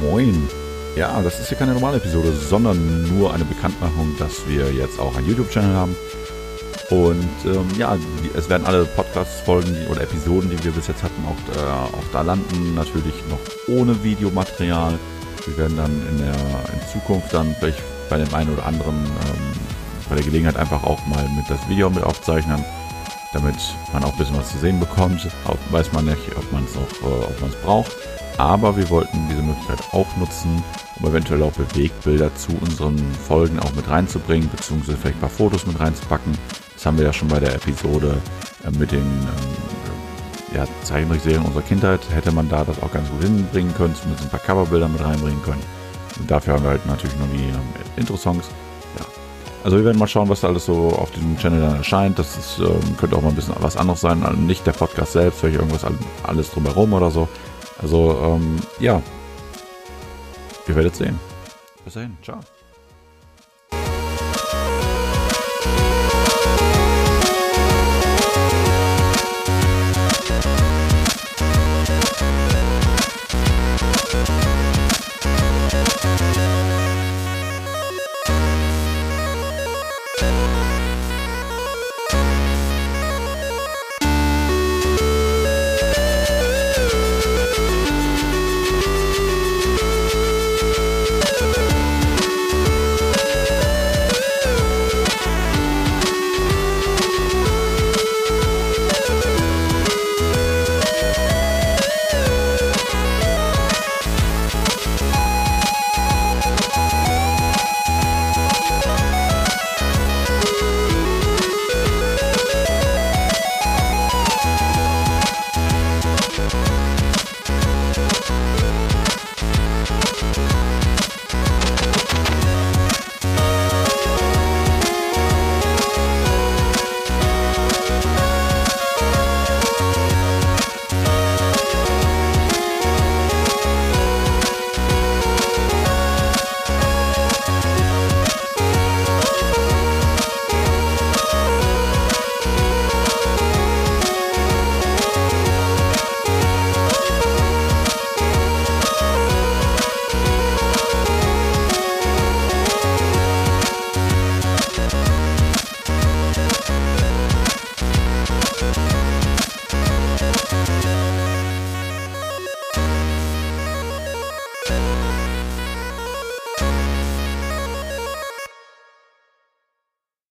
Moin. Ja, das ist hier keine normale Episode, sondern nur eine Bekanntmachung, dass wir jetzt auch einen YouTube-Channel haben. Und ähm, ja, es werden alle Podcast-Folgen oder Episoden, die wir bis jetzt hatten, auch, äh, auch da landen. Natürlich noch ohne Videomaterial. Wir werden dann in der in Zukunft dann vielleicht bei dem einen oder anderen ähm, bei der Gelegenheit einfach auch mal mit das Video mit aufzeichnen, damit man auch ein bisschen was zu sehen bekommt. Auch weiß man nicht, ob man es auch, äh, ob man braucht. Aber wir wollten diese Möglichkeit auch nutzen, um eventuell auch Bewegtbilder zu unseren Folgen auch mit reinzubringen, beziehungsweise vielleicht ein paar Fotos mit reinzupacken. Das haben wir ja schon bei der Episode äh, mit den ähm, ja, Zeichentrickserien unserer Kindheit. Hätte man da das auch ganz gut hinbringen können, zumindest ein paar Coverbilder mit reinbringen können. Und dafür haben wir halt natürlich noch die ähm, Intro-Songs. Also wir werden mal schauen, was da alles so auf diesem Channel dann erscheint. Das ist, ähm, könnte auch mal ein bisschen was anderes sein. Also nicht der Podcast selbst, vielleicht irgendwas alles drumherum oder so. Also ähm, ja, ihr werdet sehen. Bis dahin, ciao.